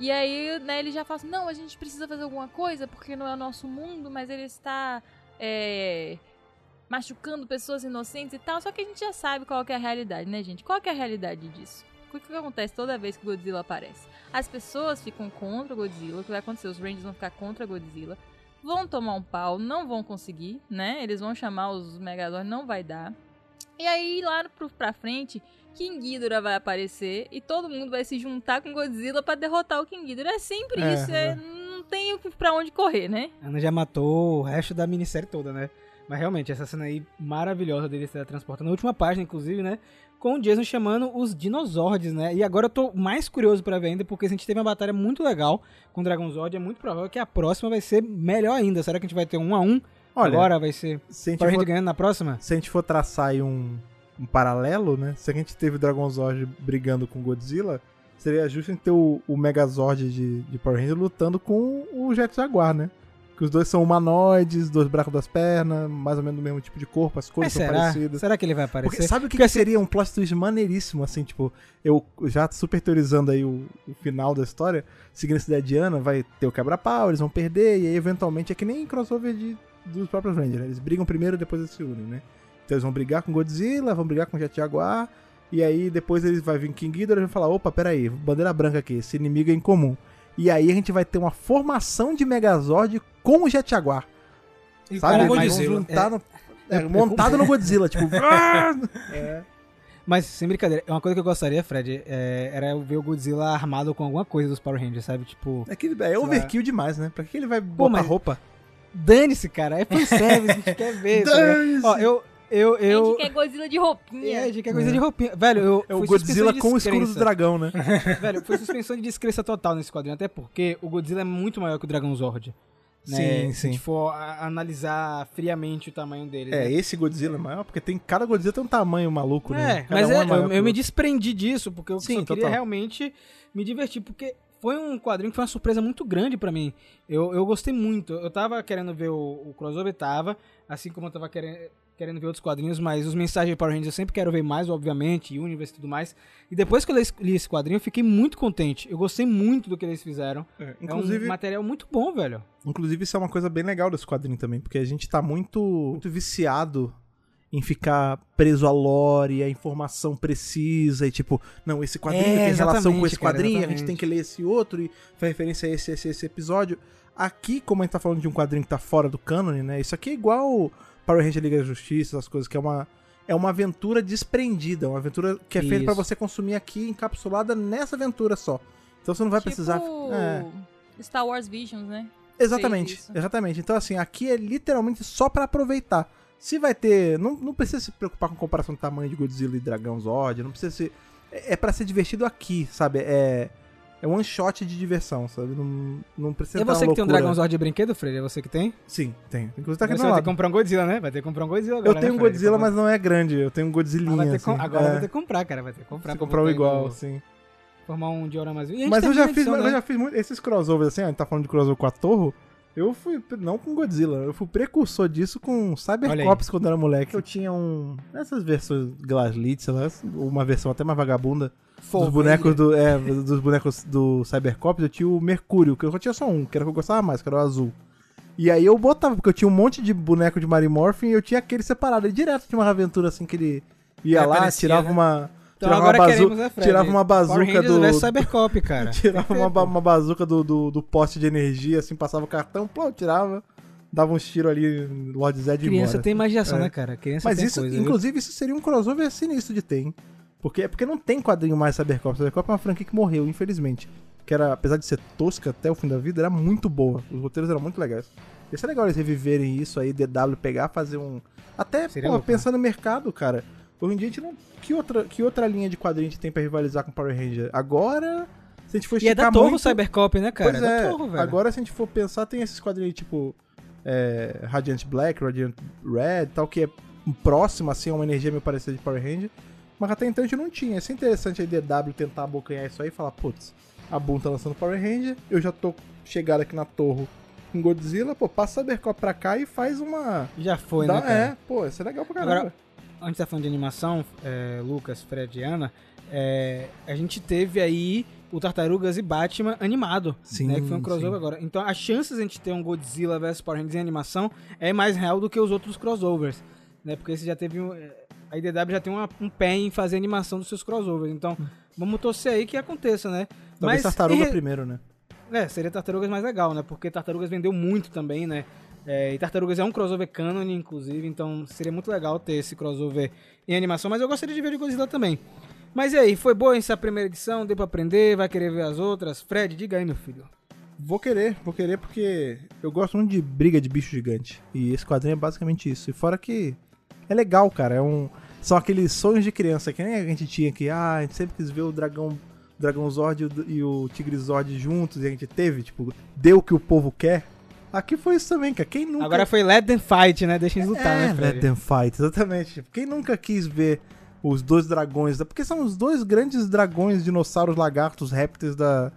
E aí, né, ele já fala assim, não, a gente precisa fazer alguma coisa, porque não é o nosso mundo, mas ele está é, machucando pessoas inocentes e tal. Só que a gente já sabe qual é a realidade, né, gente? Qual é a realidade disso? O que, que acontece toda vez que o Godzilla aparece? As pessoas ficam contra o Godzilla, o que vai acontecer? Os Rangers vão ficar contra o Godzilla, vão tomar um pau, não vão conseguir, né? Eles vão chamar os Megazords, não vai dar. E aí, lá pro, pra frente, King Ghidorah vai aparecer e todo mundo vai se juntar com Godzilla para derrotar o King Ghidorah. É sempre É, isso, é, não tem pra onde correr, né? Ana já matou o resto da minissérie toda, né? Mas realmente, essa cena aí maravilhosa dele se teletransportando. Na última página, inclusive, né? Com o Jason chamando os dinossauros, né? E agora eu tô mais curioso pra ver ainda, porque a gente teve uma batalha muito legal com o Dragon Zord. É muito provável que a próxima vai ser melhor ainda. Será que a gente vai ter um a um? Olha, agora vai ser se a gente for ganhando na próxima? se a gente for traçar aí um, um paralelo, né? Se a gente teve o Dragon Zord brigando com Godzilla, seria justo gente ter o, o Megazord de, de Power Ranger lutando com o Jet Jaguar, né? Que os dois são humanoides, dois braços das pernas, mais ou menos do mesmo tipo de corpo, as cores Mas são será? parecidas. Será que ele vai aparecer? Porque sabe o que, que seria um plot twist maneiríssimo, assim, tipo, eu já super teorizando aí o, o final da história, seguindo essa ideia de Ana, vai ter o quebra-pau, eles vão perder, e aí eventualmente é que nem crossover de, dos próprios Rangers, né? Eles brigam primeiro, depois eles se unem, né? Então eles vão brigar com Godzilla, vão brigar com Jet Jaguar, e aí depois eles vai vir King Ghidorah e vai falar, opa, peraí, bandeira branca aqui, esse inimigo é incomum. E aí a gente vai ter uma formação de Megazord com o Jet Jaguar. E Sabe? com o Godzilla. juntar no- é, é- montado no Godzilla, tipo. é. Mas, sem brincadeira, é uma coisa que eu gostaria, Fred, é, era eu ver o Godzilla armado com alguma coisa dos Power Rangers, sabe? Tipo, É que é overkill demais, né? Pra que ele vai botar mas- roupa? dane-se, cara, é fanservice, a gente quer ver. tá? Dane-se. Ó, eu, eu, A eu... gente quer Godzilla de roupinha. É, a gente quer coisa de roupinha. Velho, eu. É o Godzilla com o escudo do dragão, né? Velho, foi suspensão de descrença total nesse quadrinho. Até porque o Godzilla é muito maior que o Dragon Zord. Né? Sim, Se sim. a gente for a- analisar friamente o tamanho dele. É, né? esse Godzilla é maior, porque tem cada Godzilla tem um tamanho maluco, né? É, Cada mas um é, maior eu, eu me desprendi disso, porque eu Sim, só queria total. realmente me divertir, porque foi um quadrinho que foi uma surpresa muito grande pra mim. Eu, eu gostei muito. Eu tava querendo ver o, o crossover, tava, assim como eu tava querendo, querendo ver outros quadrinhos, mas os mensagens de Power Rangers eu sempre quero ver mais, obviamente, Universe e tudo mais. E depois que eu li, esse quadrinho, eu fiquei muito contente. Eu gostei muito do que eles fizeram. É, É inclusive, um material muito bom, velho. inclusive, isso é uma coisa bem legal desse quadrinho também, porque a gente tá muito, muito viciado em ficar preso à lore, a informação precisa, e tipo, não, esse quadrinho É, tem relação com esse cara, quadrinho, a gente tem que ler esse outro, e faz referência a esse, esse, esse episódio. Aqui, como a gente tá falando de um quadrinho que tá fora do cânone, né, isso aqui é igual Power Ranger Liga da Justiça, essas coisas, que é uma, é uma aventura desprendida, uma aventura que é feita pra Isso. você consumir aqui, encapsulada nessa aventura só. Então você não vai tipo precisar... É. Star Wars Visions, né? Exatamente, exatamente. Então, assim, aqui é literalmente só pra aproveitar. Se vai ter. Não, não precisa se preocupar com comparação de tamanho de Godzilla e Dragão Zord. Não precisa ser. É, é pra ser divertido aqui, sabe? É. É one shot de diversão, sabe? Não, não precisa É você que tem um. Dragon Zord de brinquedo, Fred? É você que tem? Sim, tem. Inclusive tá aqui Você vai ter que comprar um Godzilla, né? Vai ter que comprar um Godzilla agora, Eu tenho um né, Fred? Godzilla, mas não é grande. Eu tenho um Ah, ter que assim. com- Agora é, vai ter que comprar, cara. Vai ter que comprar. se pra comprar um igual, o- assim. Formar um. E gente Mas eu já, a fiz, edição, eu né? já fiz muito. Esses crossovers, assim, ó, a gente tá falando de crossover com a Torro. Eu fui, não com Godzilla, eu fui precursor disso com Cybercops quando eu era moleque. Eu tinha um. Essas versões Glaslit, sei lá, uma versão até mais vagabunda. Fofo, dos bonecos do. É, dos bonecos do Cybercops, eu tinha o Mercúrio, que eu só tinha só um, que era o que eu gostava mais, que era o azul. E aí eu botava, porque eu tinha um monte de boneco de Mary Morphin e eu tinha aquele separado. E direto tinha uma aventura assim que ele ia Ele lá, aparecia, tirava né? uma. Então tirava agora uma, bazu- né, tirava uma bazuca do. Cybercop, cara. Tirava uma, ba- uma bazuca do, do, do poste de energia, assim, passava o cartão, pô, tirava, dava uns tiros ali, Lord Zed Criança embora. tem imaginação, É. né, cara? Criança Mas isso, coisa. viu? inclusive, isso seria um crossover sinistro de ter, hein? Porque, é porque não tem quadrinho mais Cybercop. Cybercop é uma franquia que morreu, infelizmente. Que era, apesar de ser tosca até o fim da vida, era muito boa. Os roteiros eram muito legais. Ia ser legal eles reviverem isso aí, DW pegar, fazer um. Até, Seria pô, louco, né? pensando no mercado, cara. Hoje em dia a gente não. Que outra, que outra linha de quadrinho a gente tem pra rivalizar com Power Ranger? Agora, se a gente for E é da Torre o muito... Cybercop, né, cara? Pois é é, da Torre, velho. agora se a gente for pensar, tem esses quadrinhos tipo é, Radiant Black, Radiant Red, tal, que é próximo, assim, a uma energia meio parecida de Power Ranger. Mas até então a gente não tinha. Ia ser interessante a DW tentar abocanhar isso aí e falar, putz, a Boom tá lançando Power Ranger, eu já tô chegado aqui na Torre com Godzilla, pô, passa a Cybercop pra cá e faz uma. Já foi, Dá- né, cara? é, pô, isso é legal pra caramba. Agora, a gente tá falando de animação, é, Lucas, Fred e Ana, é, a gente teve aí o Tartarugas e Batman animado, Sim, né, que foi um crossover sim. agora. Então as chances de a gente ter um Godzilla vs Power Rangers em animação é mais real do que os outros crossovers, né, porque esse já teve um, é, a IDW já tem uma- um pé em fazer animação dos seus crossovers, então vamos torcer aí que aconteça, né. Talvez Tartaruga em re- primeiro, né? é, seria Tartarugas mais legal, né? Porque Tartarugas vendeu muito também, né? É, e Tartarugas é um crossover canon, inclusive, então seria muito legal ter esse crossover em animação, mas eu gostaria de ver de Godzilla também. Mas e aí, foi boa essa primeira edição? Deu pra aprender? Vai querer ver as outras? Fred, diga aí, meu filho. Vou querer, vou querer porque eu gosto muito de briga de bicho gigante. E esse quadrinho é basicamente isso. E fora que é legal, cara. É um, são aqueles sonhos de criança que nem a gente tinha que, ah, a gente sempre quis ver o dragão, o dragão Zord e o, e o Tigre Zord juntos e a gente teve, tipo, deu o que o povo quer. Aqui foi isso também, cara. Quem nunca Agora foi Let Them Fight, né? Deixa eles lutar, é, né, Fred? Let them fight, exatamente. Tipo, Quem nunca quis ver os dois dragões, porque são os dois grandes dragões, dinossauros, lagartos, répteis da,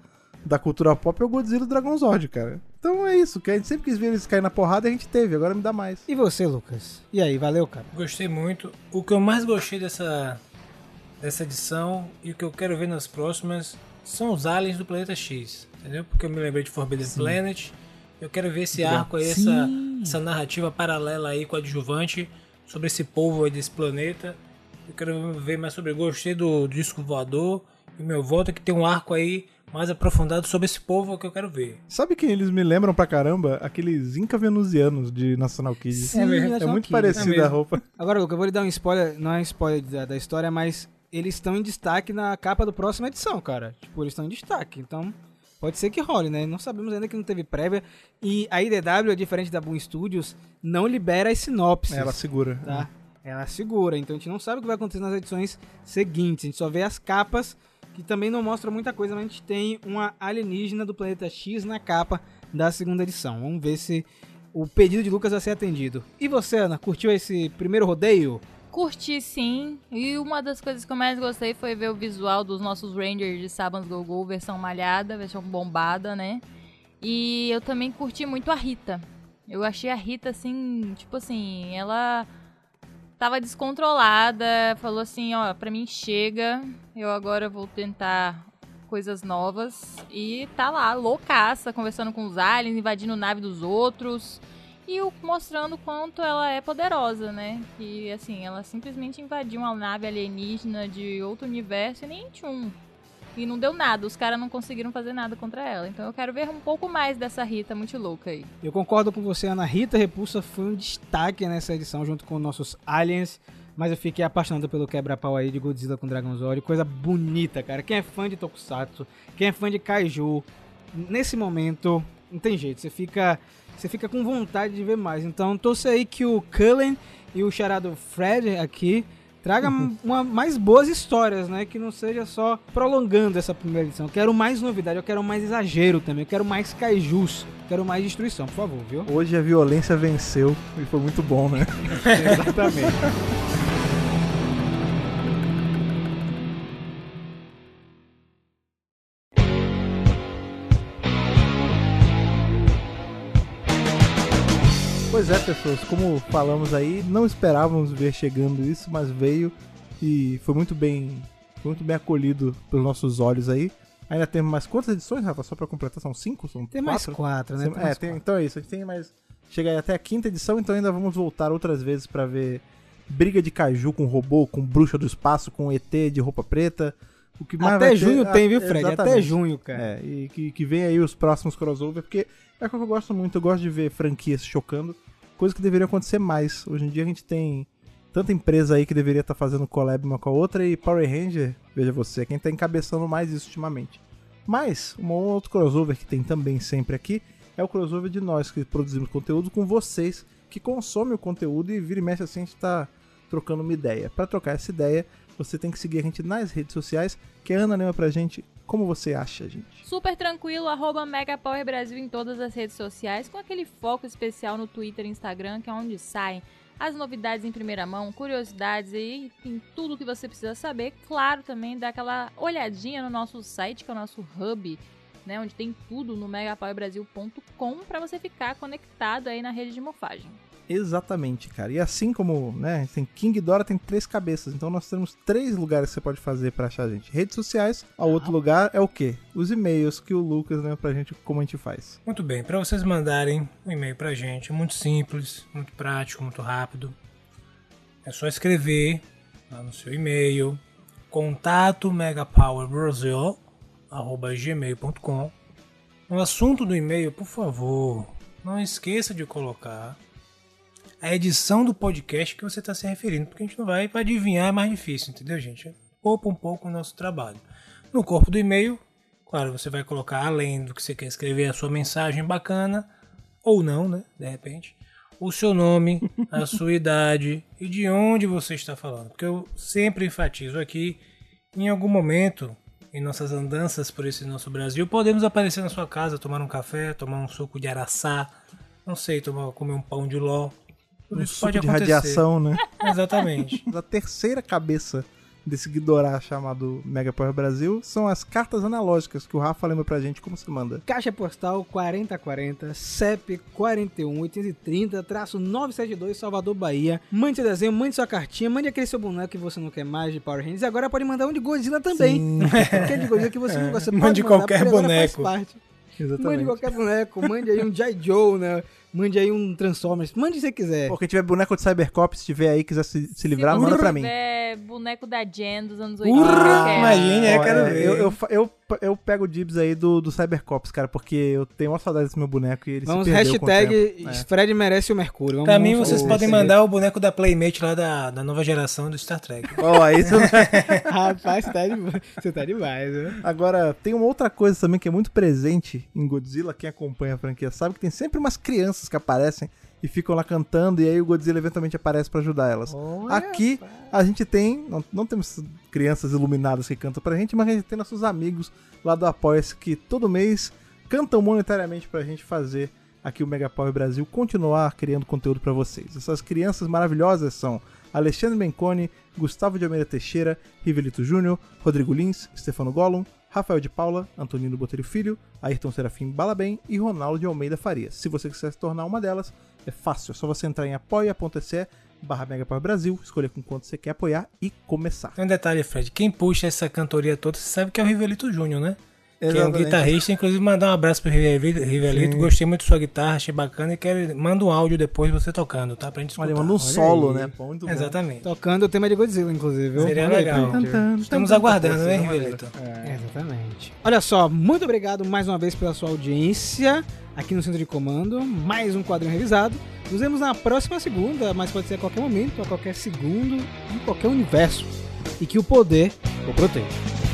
da cultura pop, é o Godzilla e o Dragão Zord, cara. Então é isso, que a gente sempre quis ver eles cair na porrada e a gente teve, agora me dá mais. E você, Lucas? E aí, valeu, cara? Gostei muito. O que eu mais gostei dessa, dessa edição e o que eu quero ver nas próximas são os aliens do planeta X, entendeu? Porque eu me lembrei de Forbidden Planet. Eu quero ver esse arco aí, essa, essa narrativa paralela aí com adjuvante sobre esse povo aí desse planeta. Eu quero ver mais sobre. Gostei do disco voador. E meu voto é que tem um arco aí mais aprofundado sobre esse povo que eu quero ver. Sabe quem eles me lembram pra caramba? Aqueles Inca venusianos de National Kid. Sim, é, National muito Kid. parecido É a roupa. Agora, Lucas, eu vou lhe dar um spoiler, não é um spoiler da, da história, mas eles estão em destaque na capa do próxima edição, cara. Tipo, eles estão em destaque, então pode ser que role, né? Não sabemos ainda que não teve prévia. E a IDW, diferente da Boom Studios, não libera as sinopses. Ela segura. tá? Ela segura, então a gente não sabe o que vai acontecer nas edições seguintes. A gente só vê as capas, que também não mostram muita coisa, mas a gente tem uma alienígena do planeta X na capa da segunda edição. Vamos ver se o pedido de Lucas vai ser atendido. E você, Ana, curtiu esse primeiro rodeio? Curti sim. E uma das coisas que eu mais gostei foi ver o visual dos nossos Rangers de Sabans Go Go, versão malhada, versão bombada, né? E eu também curti muito a Rita. Eu achei a Rita assim, tipo assim, ela tava descontrolada, falou assim, ó, pra mim chega, eu agora vou tentar coisas novas e tá lá, loucaça, conversando com os aliens, invadindo nave dos outros e mostrando quanto ela é poderosa, né? Que assim, ela simplesmente invadiu uma nave alienígena de outro universo e nem tchum. E não deu nada, os caras não conseguiram fazer nada contra ela. Então eu quero ver um pouco mais dessa Rita muito louca aí. Eu concordo com você, Ana Rita Repulsa foi um destaque nessa edição junto com nossos aliens. Mas eu fiquei apaixonado pelo quebra-pau aí de Godzilla com Dragon Zord. Coisa bonita, cara. Quem é fã de Tokusatsu, quem é fã de Kaiju, nesse momento, não tem jeito. Você fica, você fica com vontade de ver mais. Então, torce aí que o Cullen e o charado Fred aqui tragam uma, mais boas histórias, né? Que não seja só prolongando essa primeira edição. Eu quero mais novidade, eu quero mais exagero também. Eu quero mais Kaijus, quero mais destruição, por favor, viu? Hoje a violência venceu e foi muito bom, né? Exatamente. é, pessoas, como falamos aí, não esperávamos ver chegando isso, mas veio e foi muito bem, foi muito bem acolhido pelos nossos olhos aí. Ainda temos mais quantas edições, Rafa? Só pra completar, são cinco? São Tem mais quatro? quatro, né? Tem- é, tem- quatro. então é isso. A gente tem mais. Chega aí até a quinta edição, então ainda vamos voltar outras vezes pra ver briga de caju com robô, com bruxa do espaço, com ET de roupa preta. O que mais Até junho ah, tem, viu, Fred? Até exatamente. junho, cara. É, e que, que vem aí os próximos crossover, porque é o que eu gosto muito, eu gosto de ver franquias chocando, coisa que deveria acontecer mais. Hoje em dia a gente tem tanta empresa aí que deveria estar fazendo collab uma com a outra, e Power Ranger, veja você, é quem tá encabeçando mais isso ultimamente. Mas, um outro crossover que tem também sempre aqui é o crossover de nós que produzimos conteúdo com vocês que consomem o conteúdo e vira e mexe assim a gente tá trocando uma ideia. Para trocar essa ideia, você tem que seguir a gente nas redes sociais, que a Ana lembra pra gente como você acha, gente. Super tranquilo, arroba Brasil em todas as redes sociais, com aquele foco especial no Twitter e Instagram, que é onde saem as novidades em primeira mão, curiosidades e enfim, tudo que você precisa saber. Claro, também dá aquela olhadinha no nosso site, que é o nosso hub né? Onde tem tudo no megapowerbrasil.com para você ficar conectado aí na rede de morfagem. Exatamente, cara. E assim como, né, tem King Dora tem três cabeças, então nós temos três lugares que você pode fazer pra achar a gente. Redes sociais, o outro lugar é o quê? Os e-mails que o Lucas lembra pra gente como a gente faz. Muito bem, para vocês mandarem um e-mail pra gente, é muito simples, muito prático, muito rápido. É só escrever lá no seu e-mail contato megapowerbrasil@gmail.com. No assunto do e-mail, por favor, não esqueça de colocar a edição do podcast que você está se referindo, porque a gente não vai adivinhar, é mais difícil, entendeu, gente? Poupa um pouco o nosso trabalho. No corpo do e-mail, claro, você vai colocar além do que você quer escrever a sua mensagem bacana, ou não, né? De repente, o seu nome, a sua idade e de onde você está falando. Porque eu sempre enfatizo aqui, em algum momento, em nossas andanças por esse nosso Brasil, podemos aparecer na sua casa, tomar um café, tomar um suco de araçá, não sei, tomar, comer um pão de ló. Tudo Um isso pode de acontecer. radiação, né? Exatamente. a terceira cabeça desse Ghidorah chamado Mega Power Brasil são as cartas analógicas que o Rafa lembra pra gente como se manda. Caixa postal 4040, CEP 41-830-972, Salvador, Bahia. Mande seu desenho, mande sua cartinha, mande aquele seu boneco que você não quer mais de Power Rangers. E agora pode mandar um de Godzilla também. Aquele de Godzilla que você não gosta, Mande mandar, qualquer boneco. Mande qualquer boneco, mande aí um G.I. Joe, né? Mande aí um Transformers, mande o que você quiser. Pô, quem tiver boneco de Cybercop, se tiver aí quiser se, se livrar, Se manda pra mim. tiver boneco da Jen dos anos 80, Urra, eu quero. é, ver. Eu, eu, eu, eu pego o dibs aí do, do Cybercops, cara, porque eu tenho uma saudade desse meu boneco e ele Vamos, se perdeu com o hashtag. É. Fred merece o Mercúrio. Vamos, Pra mim, vamos vocês podem mandar o boneco da Playmate lá da, da nova geração do Star Trek. Ó, aí você- Rapaz, você tá, de... você tá demais, né? Agora, tem uma outra coisa também que é muito presente em Godzilla, quem acompanha a franquia sabe que tem sempre umas crianças que aparecem e ficam lá cantando, e aí o Godzilla eventualmente aparece pra ajudar elas. Olha, Aqui a gente tem, não, não temos crianças iluminadas que cantam pra gente, mas a gente tem nossos amigos lá do Apoia-se que todo mês cantam monetariamente pra gente fazer aqui o Mega Power Brasil continuar criando conteúdo pra vocês. Essas crianças maravilhosas são Alexandre Menconi, Gustavo de Almeida Teixeira, Rivelito Júnior, Rodrigo Lins, Stefano Gollum, Rafael de Paula, Antonino Botelho Filho, Ayrton Serafim Balabem e Ronaldo de Almeida Farias. Se você quiser se tornar uma delas, é fácil, é só você entrar em apoia.se barra Mega Power Brasil, escolher com quanto você quer apoiar e começar. Tem um detalhe, Fred. Quem puxa essa cantoria toda, você sabe que é o Rivelito Júnior, né? Que é um Exatamente. guitarrista. Inclusive, mandar um abraço pro Rivelito. Rivelito. Gostei muito da sua guitarra, achei bacana. E quero, manda um áudio depois você tocando, tá? Pra gente escutar. Olha, manda um Olha solo, aí. né? Pô, muito bom. Exatamente. Tocando o tema de Godzilla, inclusive. viu? Seria Olha aí, legal. gente. Estamos aguardando, né. Rivelito? É, exatamente. Olha só, muito obrigado mais uma vez pela sua audiência aqui no Centro de Comando. Mais um quadrinho revisado. Nos vemos na próxima segunda, mas pode ser a qualquer momento, a qualquer segundo, em qualquer universo. E que o poder o proteja.